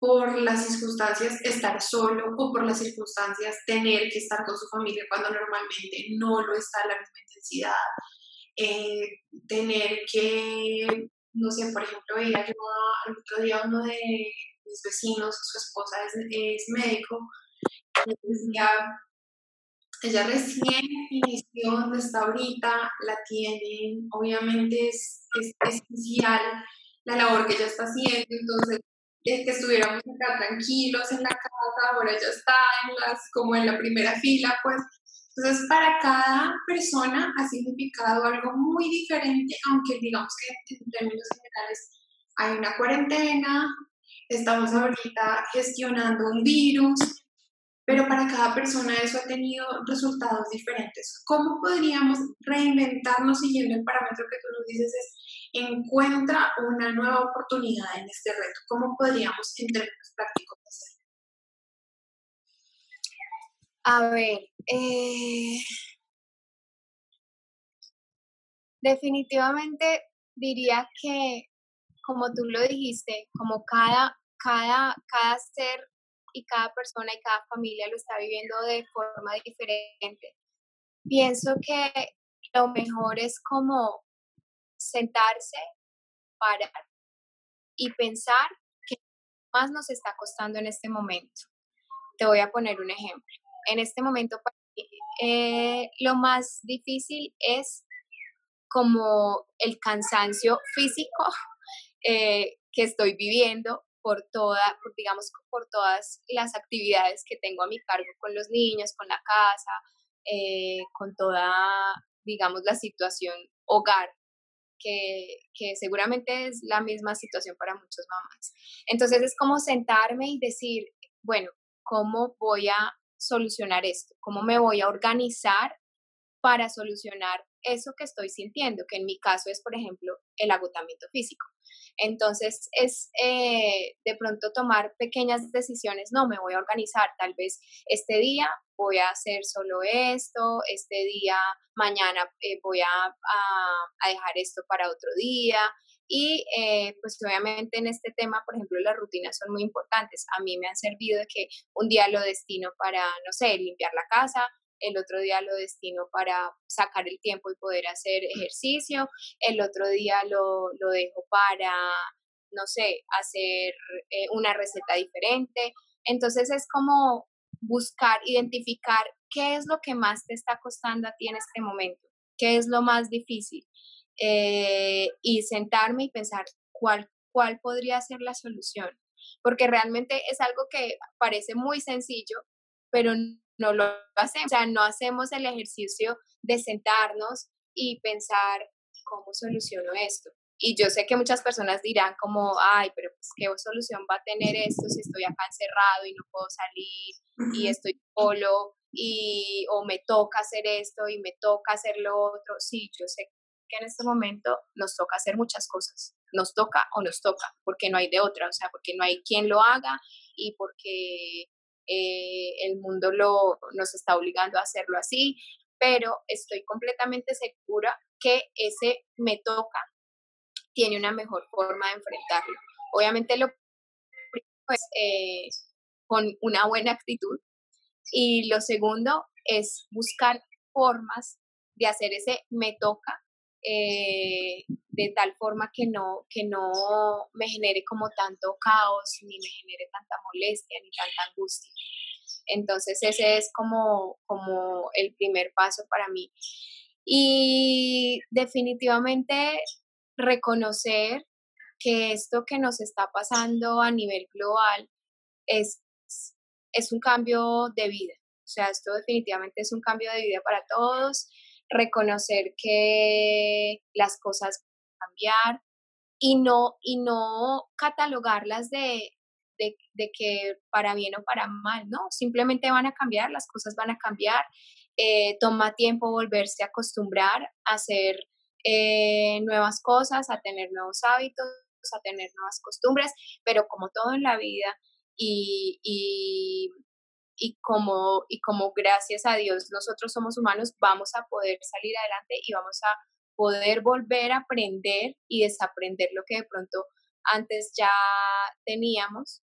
por las circunstancias estar solo o por las circunstancias tener que estar con su familia cuando normalmente no lo está a la misma intensidad. Eh, tener que, no sé, por ejemplo, veía yo el otro día uno de mis vecinos, su esposa es, es médico, y decía, ella recién inició donde está ahorita, la tienen, obviamente es, esencial la labor que ella está haciendo, entonces es que estuviéramos acá tranquilos en la casa, ahora ella está en las, como en la primera fila, pues entonces para cada persona ha significado algo muy diferente, aunque digamos que en términos generales hay una cuarentena, estamos ahorita gestionando un virus, pero para cada persona eso ha tenido resultados diferentes. ¿Cómo podríamos reinventarnos siguiendo el parámetro que tú nos dices es encuentra una nueva oportunidad en este reto? ¿Cómo podríamos en términos prácticos hacerlo? A ver, eh, Definitivamente diría que, como tú lo dijiste, como cada, cada, cada ser y cada persona y cada familia lo está viviendo de forma diferente, pienso que lo mejor es como sentarse, parar y pensar qué más nos está costando en este momento. Te voy a poner un ejemplo. En este momento, eh, lo más difícil es como el cansancio físico eh, que estoy viviendo por toda, digamos, por todas las actividades que tengo a mi cargo con los niños, con la casa, eh, con toda, digamos, la situación hogar, que, que, seguramente es la misma situación para muchas mamás. Entonces es como sentarme y decir, bueno, ¿cómo voy a solucionar esto? ¿Cómo me voy a organizar para solucionar eso que estoy sintiendo, que en mi caso es, por ejemplo, el agotamiento físico. Entonces, es eh, de pronto tomar pequeñas decisiones, no, me voy a organizar, tal vez este día voy a hacer solo esto, este día, mañana eh, voy a, dejar esto para otro día. Y eh, pues obviamente en este tema, por ejemplo, las rutinas son muy importantes. A mí me han servido de que un día lo destino para, no sé, limpiar la casa, el otro día lo destino para sacar el tiempo y poder hacer ejercicio, el otro día lo, dejo para, no sé, hacer eh, una receta diferente. Entonces es como buscar, identificar qué es lo que más te está costando a ti en este momento, qué es lo más difícil eh, y sentarme y pensar cuál, cuál podría ser la solución. Porque realmente es algo que parece muy sencillo, pero no lo hacemos, o sea, no hacemos el ejercicio de sentarnos y pensar cómo soluciono esto. Y yo sé que muchas personas dirán como, ay, pero pues, ¿qué solución va a tener esto si estoy acá encerrado y no puedo salir y estoy solo y o me toca hacer esto y me toca hacer lo otro? Sí, yo sé que en este momento nos toca hacer muchas cosas. Nos toca o nos toca, porque no hay de otra, o sea, porque no hay quien lo haga y porque eh, el mundo lo, nos está obligando a hacerlo así, pero estoy completamente segura que ese me toca tiene una mejor forma de enfrentarlo. Obviamente lo pues, eh, con una buena actitud y lo segundo es buscar formas de hacer ese me toca eh, de tal forma que no, que no me genere como tanto caos, ni me genere tanta molestia, ni tanta angustia. Entonces ese es como, como el primer paso para mí. Y definitivamente reconocer que esto que nos está pasando a nivel global es, es un cambio de vida. O sea, esto definitivamente es un cambio de vida para todos reconocer que las cosas cambiar y no, y no catalogarlas de, de, que para bien o para mal, ¿no? Simplemente van a cambiar, las cosas van a cambiar, eh, toma tiempo volverse a acostumbrar a hacer eh, nuevas cosas, a tener nuevos hábitos, a tener nuevas costumbres, pero como todo en la vida y como, y como gracias a Dios nosotros somos humanos, vamos a poder salir adelante y vamos a poder volver a aprender y desaprender lo que de pronto antes ya teníamos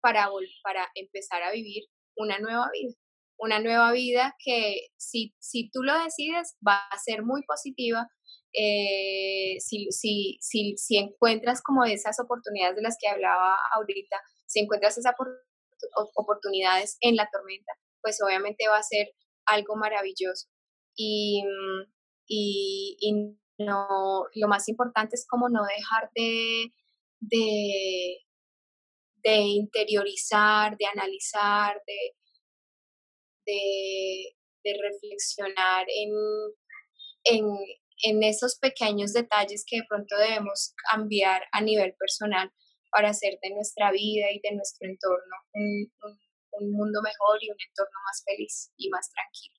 para, para empezar a vivir una nueva vida. Una nueva vida que si, si tú lo decides va a ser muy positiva. Eh, si, si, si, si encuentras como esas oportunidades de las que hablaba ahorita, si encuentras esa oportunidad oportunidades en la tormenta, pues obviamente va a ser algo maravilloso. Y, y, no, lo más importante es como no dejar de, de, de interiorizar, de analizar, de, de, de reflexionar en, en, en esos pequeños detalles que de pronto debemos cambiar a nivel personal para hacer de nuestra vida y de nuestro entorno un, un, mundo mejor y un entorno más feliz y más tranquilo.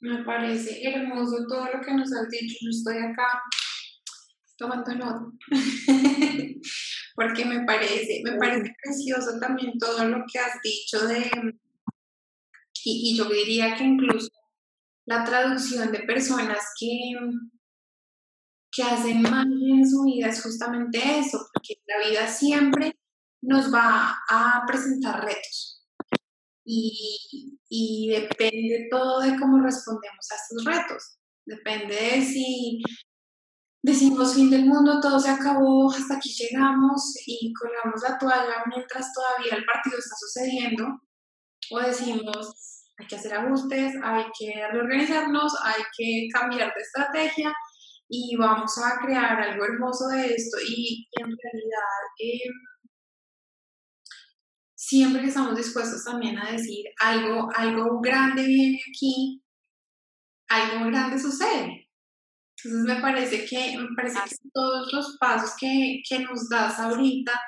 Me parece hermoso todo lo que nos has dicho. Yo estoy acá tomando nota. Porque me parece, me parece precioso también todo lo que has dicho de. Y, y yo diría que incluso la traducción de personas que, que hacen mal en su vida es justamente eso, porque la vida siempre nos va a presentar retos. Y, y depende todo de cómo respondemos a estos retos. Depende de si decimos fin del mundo, todo se acabó, hasta aquí llegamos y colgamos la toalla mientras todavía el partido está sucediendo, o decimos hay que hacer ajustes, hay que reorganizarnos, hay que cambiar de estrategia y vamos a crear algo hermoso de esto y en realidad em, siempre que estamos dispuestos también a decir algo, algo grande viene aquí, algo grande sucede. Entonces me parece que, me parece que todos los pasos que, que nos das ahorita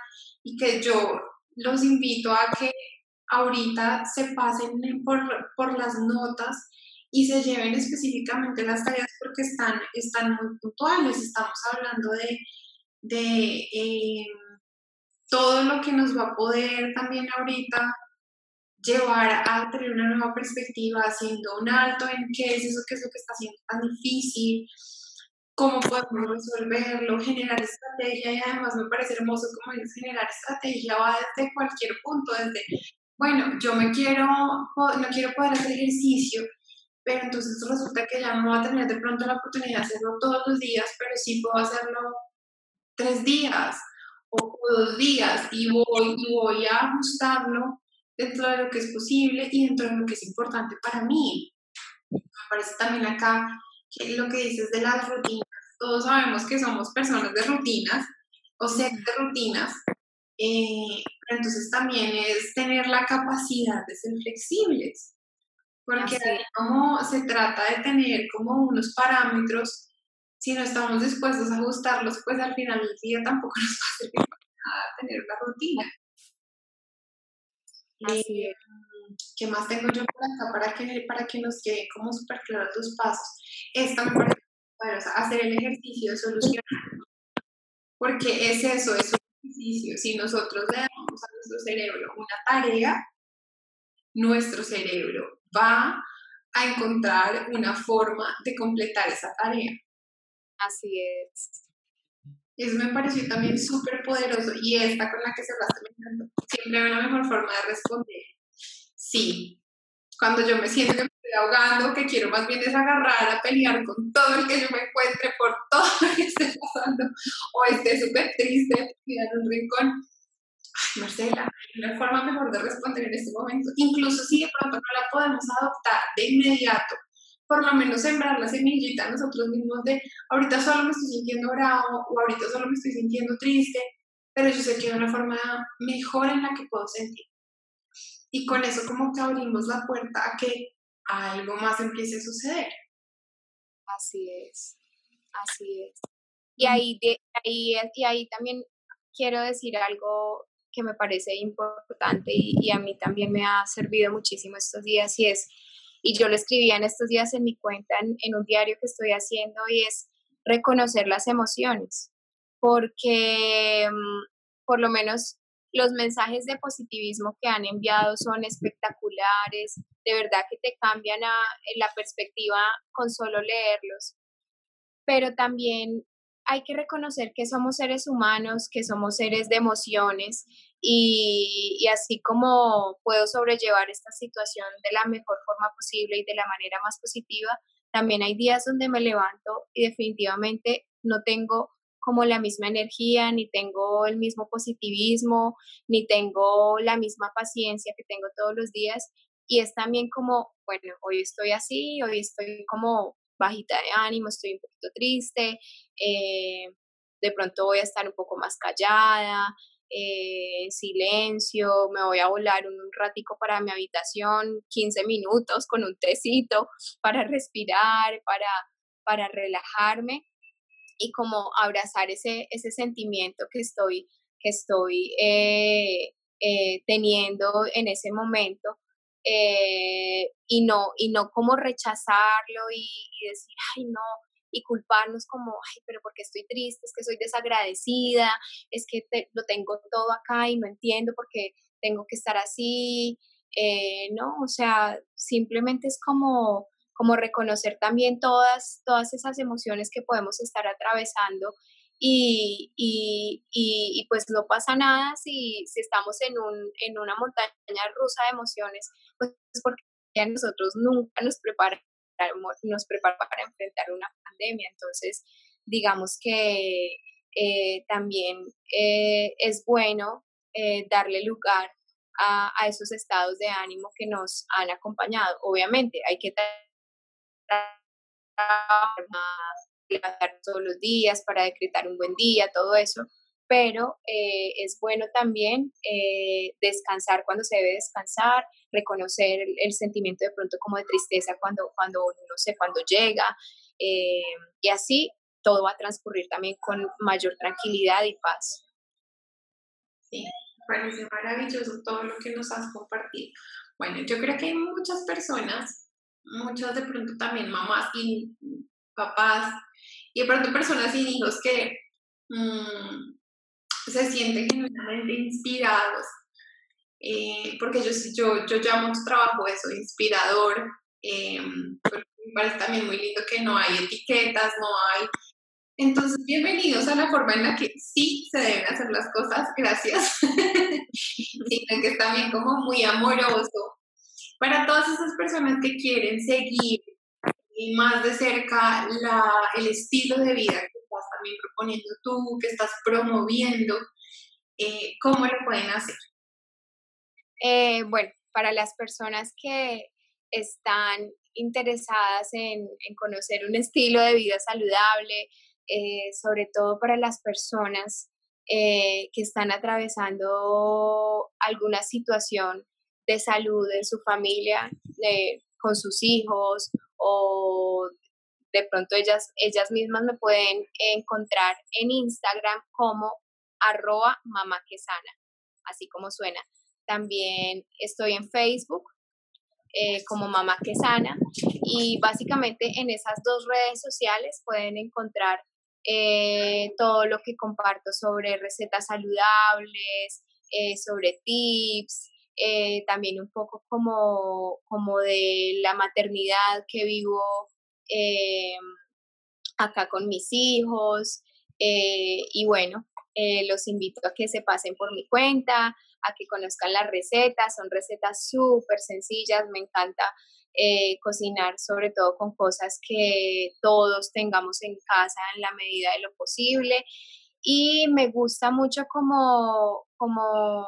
y que yo los invito a que ahorita se pasen por, por las notas y se lleven específicamente las tareas porque están, están muy puntuales. Estamos hablando de, de em, todo lo que nos va a poder también ahorita llevar a tener una nueva perspectiva, haciendo un alto en qué es eso, qué es lo que está haciendo tan difícil, cómo podemos resolverlo, generar estrategia y además me parece hermoso como es generar estrategia va desde cualquier punto, desde, bueno, yo me quiero, no quiero poder hacer ejercicio, pero entonces resulta que ya no voy a tener de pronto la oportunidad de hacerlo todos los días, pero sí puedo hacerlo tres días o dos días y voy, y voy a ajustarlo dentro de lo que es posible y dentro de lo que es importante para mí. Me parece también acá que lo que dices de las rutinas, todos sabemos que somos personas de rutinas o sea, de rutinas, eh, pero entonces también es tener la capacidad de ser flexibles, porque como se trata de tener como unos parámetros, si no estamos dispuestos a ajustarlos, pues al final del día tampoco nos va a servir para nada tener una rutina. Así eh, ¿Qué más tengo yo por acá para que, para que nos quede como súper claros los pasos? Esta me parece hacer el ejercicio de solucionar. Porque es eso, es un ejercicio. Si nosotros le damos a nuestro cerebro una tarea, nuestro cerebro va a encontrar una forma de completar esa tarea. Así es. Eso me pareció también súper poderoso y esta con la que se va terminando. Siempre hay una mejor forma de responder. Sí. Cuando yo me siento que me estoy ahogando, que quiero más bien es agarrar a pelear con todo el que yo me encuentre por todo lo que esté pasando o esté súper triste, en un rincón. Marcela, una forma mejor de responder en este momento. Incluso si de pronto no la podemos adoptar de inmediato, por lo menos sembrar la semillita nosotros mismos de ahorita solo me estoy sintiendo bravo o ahorita solo me estoy sintiendo triste, pero yo sé que hay una forma mejor en la que puedo sentir. Y con eso como que abrimos la puerta a que algo más empiece a suceder. Así es, así es. Y ahí, de, ahí, y ahí también quiero decir algo que me parece importante y, a mí también me ha servido muchísimo estos días y es y yo lo escribía en estos días en mi cuenta, en, un diario que estoy haciendo, y es reconocer las emociones, porque mm, por lo menos los mensajes de positivismo que han enviado son espectaculares, de verdad que te cambian la perspectiva con solo leerlos, pero también hay que reconocer que somos seres humanos, que somos seres de emociones y, así como puedo sobrellevar esta situación de la mejor forma posible y de la manera más positiva, también hay días donde me levanto y definitivamente no tengo como la misma energía, ni tengo el mismo positivismo, ni tengo la misma paciencia que tengo todos los días. Y es también como, bueno, hoy estoy así, hoy estoy como bajita de ánimo, estoy un poquito triste, eh, de pronto voy a estar un poco más callada, eh, silencio, me voy a volar un ratico para mi habitación, 15 minutos con un tecito para respirar, para, para relajarme y como abrazar ese, ese sentimiento que estoy, que estoy eh, teniendo en ese momento eh, y, no, y no como rechazarlo y, decir, ay, no, y culparnos como, ay, pero porque estoy triste, es que soy desagradecida, es que lo tengo todo acá y no entiendo por qué tengo que estar así, eh, no, o sea, simplemente es como, como reconocer también todas, todas esas emociones que podemos estar atravesando y, y, y, pues no pasa nada si, si estamos en, un, en una montaña rusa de emociones, pues porque nosotros nunca nos preparamos, nos preparamos para enfrentar una pandemia. Entonces, digamos que eh, también eh, es bueno eh, darle lugar a, a, esos estados de ánimo que nos han acompañado. Obviamente, hay que levantar todos los días para decretar un buen día, todo eso, pero eh, es bueno también eh, descansar cuando se debe descansar, reconocer el, sentimiento de pronto como de tristeza cuando, cuando no sé, cuando llega, eh, y así todo va a transcurrir también con mayor tranquilidad y paz. Sí, parece maravilloso todo lo que nos has compartido. Bueno, yo creo que hay muchas personas, muchas de pronto también mamás y papás, y de pronto personas y hijos que mmm, se sienten genuinamente inspirados, eh, porque yo, yo, yo llamo tu trabajo eso, inspirador, eh, me parece también muy lindo que no hay etiquetas, no hay... Entonces, bienvenidos a la forma en la que sí se deben hacer las cosas, gracias, sino que es también como muy amoroso para todas esas personas que quieren seguir más de cerca el estilo de vida que estás también proponiendo tú, que estás promoviendo, eh, ¿cómo lo pueden hacer? Eh, bueno, para las personas que están interesadas en, conocer un estilo de vida saludable, eh, sobre todo para las personas que están atravesando alguna situación de salud en su familia, con sus hijos o de pronto ellas, ellas mismas me pueden encontrar en Instagram como arroba mamaquesana, así como suena. También estoy en Facebook eh, como Mamá Quesana y básicamente en esas dos redes sociales pueden encontrar eh, todo lo que comparto sobre recetas saludables, eh, sobre tips, eh, también un poco como, como de la maternidad que vivo eh, acá con mis hijos. Eh, y bueno, los invito a que se pasen por mi cuenta, a que conozcan las recetas, son recetas súper sencillas, me encanta cocinar sobre todo con cosas que todos tengamos en casa en la medida de lo posible. Y me gusta mucho como, como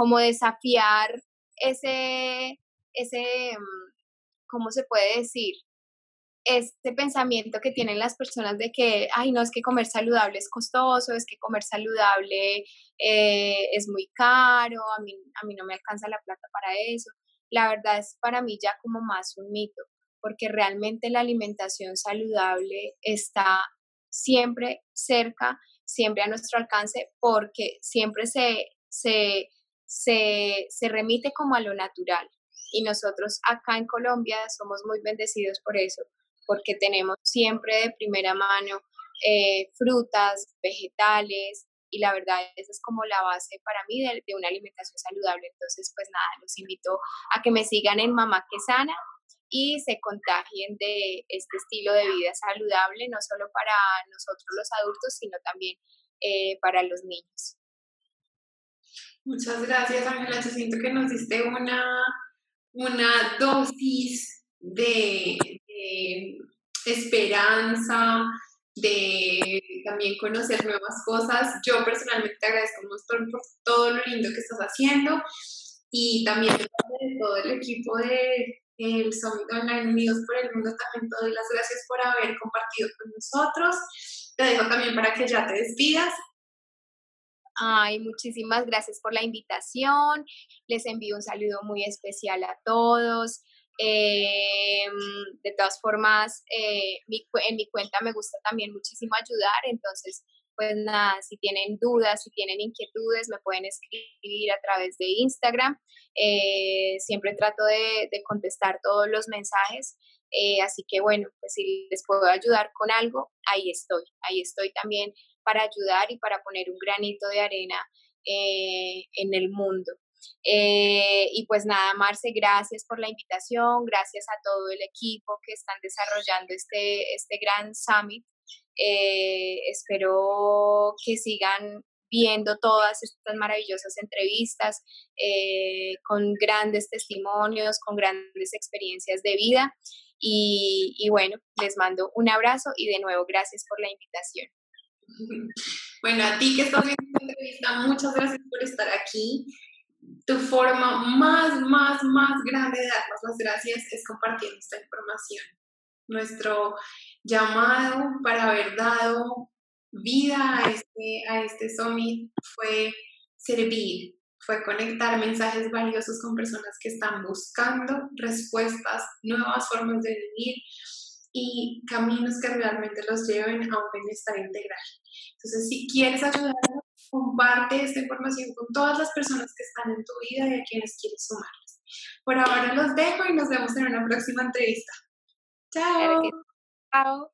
como desafiar ese, ese, mm, ¿cómo se puede decir? Este pensamiento que tienen las personas de que, ay, no, es que comer saludable es costoso, es que comer saludable eh, es muy caro, a mí, a mí no me alcanza la plata para eso. La verdad es para mí ya como más un mito, porque realmente la alimentación saludable está siempre cerca, siempre a nuestro alcance, porque siempre se, se se, se remite como a lo natural. Y nosotros acá en Colombia somos muy bendecidos por eso, porque tenemos siempre de primera mano eh, frutas, vegetales, y la verdad esa es como la base para mí de, una alimentación saludable. Entonces, pues nada, los invito a que me sigan en Mamá que Sana y se contagien de este estilo de vida saludable, no solo para nosotros los adultos, sino también eh, para los niños. Muchas gracias, Ángela. Yo siento que nos diste una, una dosis de, esperanza, de también conocer nuevas cosas. Yo personalmente te agradezco mucho por todo lo lindo que estás haciendo y también de todo el equipo de el Summit Online Unidos por el Mundo también te doy las gracias por haber compartido con nosotros. Te dejo también para que ya te despidas Ay, muchísimas gracias por la invitación. Les envío un saludo muy especial a todos. Em, de todas formas, eh, en mi cuenta me gusta también muchísimo ayudar, entonces, pues nada, si tienen dudas, si tienen inquietudes, me pueden escribir a través de Instagram. Eh, siempre trato de, contestar todos los mensajes. Eh, así que bueno, pues si les puedo ayudar con algo, ahí estoy. Ahí estoy también para ayudar y para poner un granito de arena eh, en el mundo. Eh, y pues nada, Marce, gracias por la invitación, gracias a todo el equipo que están desarrollando este, este gran summit. Eh, espero que sigan viendo todas estas maravillosas entrevistas eh, con grandes testimonios, con grandes experiencias de vida. Y, y, bueno, les mando un abrazo y de nuevo gracias por la invitación. Bueno, a ti que estás viendo esta entrevista, muchas gracias por estar aquí. Tu forma más, más, más grande de darnos las gracias es compartir esta información. Nuestro llamado para haber dado vida a este, a este summit fue servir, fue conectar mensajes valiosos con personas que están buscando respuestas, nuevas formas de vivir y caminos que realmente los lleven a un bienestar integral. Entonces, si quieres ayudarnos, comparte esta información con todas las personas que están en tu vida y a quienes quieres sumarles. Por ahora los dejo y nos vemos en una próxima entrevista. Chao. Chao.